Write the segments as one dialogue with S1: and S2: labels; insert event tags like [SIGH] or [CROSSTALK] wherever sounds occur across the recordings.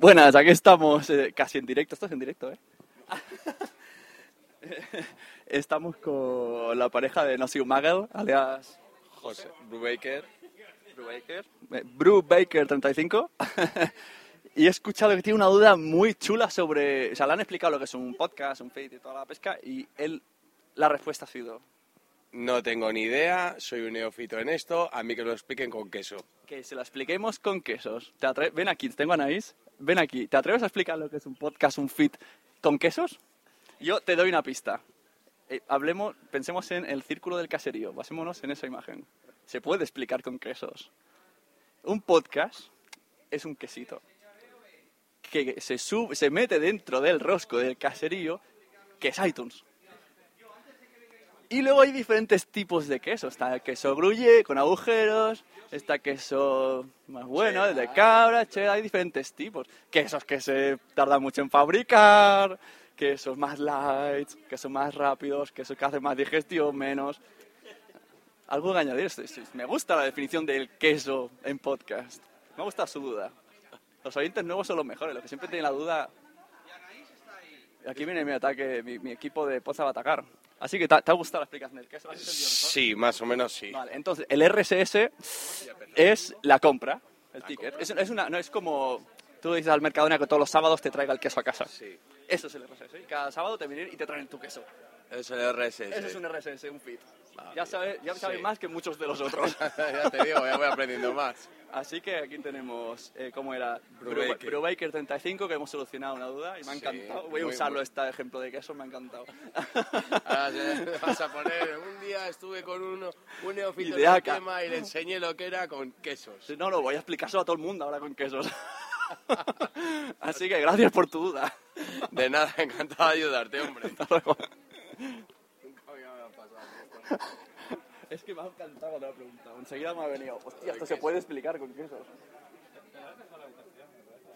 S1: Buenas, aquí estamos eh, casi en directo. Esto es en directo, ¿eh? [LAUGHS] estamos con la pareja de Nosy Magel, alias José Brubaker. Brubaker. eh, Brubaker 35. [LAUGHS] y he escuchado que tiene una duda muy chula sobre. O sea, le han explicado lo que es un podcast, un feed y toda la pesca. Y él, la respuesta ha sido
S2: No tengo ni idea, soy un neófito en esto, a mí que lo expliquen con queso.
S1: que se la expliquemos con quesos. ¿Te Ven aquí, tengo a Anaís. Ven aquí. ¿Te atreves a explicar lo que es un podcast, un feed con quesos? Yo te doy una pista. Eh, hablemos, pensemos en el círculo del caserío. Basémonos en esa imagen. Se puede explicar con quesos. Un podcast es un quesito que se sube, se mete dentro del rosco del caserío, que es iTunes. Y luego hay diferentes tipos de queso. Está el queso gruyere con agujeros, está queso más bueno, el de cabra, cheddar, hay diferentes tipos. Quesos que se tardan mucho en fabricar, quesos más light, quesos más rápidos, quesos que hacen más digestión, menos. Algo que añadir. Me gusta la definición del queso en podcast. Me gusta su duda. Los oyentes nuevos son los mejores, los que siempre tienen la duda. Aquí viene mi ataque, mi, mi equipo de Poza va a atacar. Así que, ¿te, te ha gustado la explicación del queso?
S2: Sí, más o menos sí.
S1: Vale, entonces el RSS es la compra, el ticket. Es, es una, no es como tú dices al Mercadona que todos los sábados te traiga el queso a casa.
S2: Sí.
S1: Eso es el RSS. Y cada sábado te vienen y te traen tu queso.
S2: Es el RSS.
S1: Eso es un RSS, un feed. Ya sabes, ya sabes más que muchos de los [LAUGHS] otros.
S2: ya te digo, ya voy aprendiendo más.
S1: Así que aquí tenemos, eh, ¿cómo era?
S2: Brubaker.
S1: Brubaker 35, que hemos solucionado una duda y me ha
S2: Sí,
S1: encantado. Voy a
S2: muy
S1: usarlo
S2: bueno.
S1: este ejemplo de queso, me ha encantado. [LAUGHS]
S2: Ahora vas a poner, un día estuve con uno, un en
S1: de
S2: tema y le enseñé lo que era con quesos.
S1: Sí, No, no, voy a explicárselo a todo el mundo ahora con quesos. [LAUGHS] Así que gracias por tu duda.
S2: De nada, encantado de ayudarte, hombre.
S1: Hasta luego. Es que me ha encantado la pregunta. Enseguida me ha venido. Hostia, esto se puede explicar con quesos.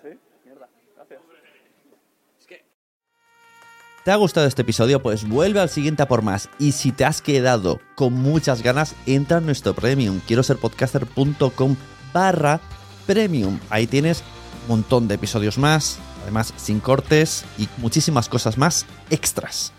S1: ¿Sí? Mierda. Gracias.
S3: ¿Te ha gustado este episodio? Pues vuelve al siguiente a por más. Y si te has quedado con muchas ganas, entra en nuestro premium. Quiero ser podcaster.com barra premium. Ahí tienes un montón de episodios más, además sin cortes y muchísimas cosas más extras.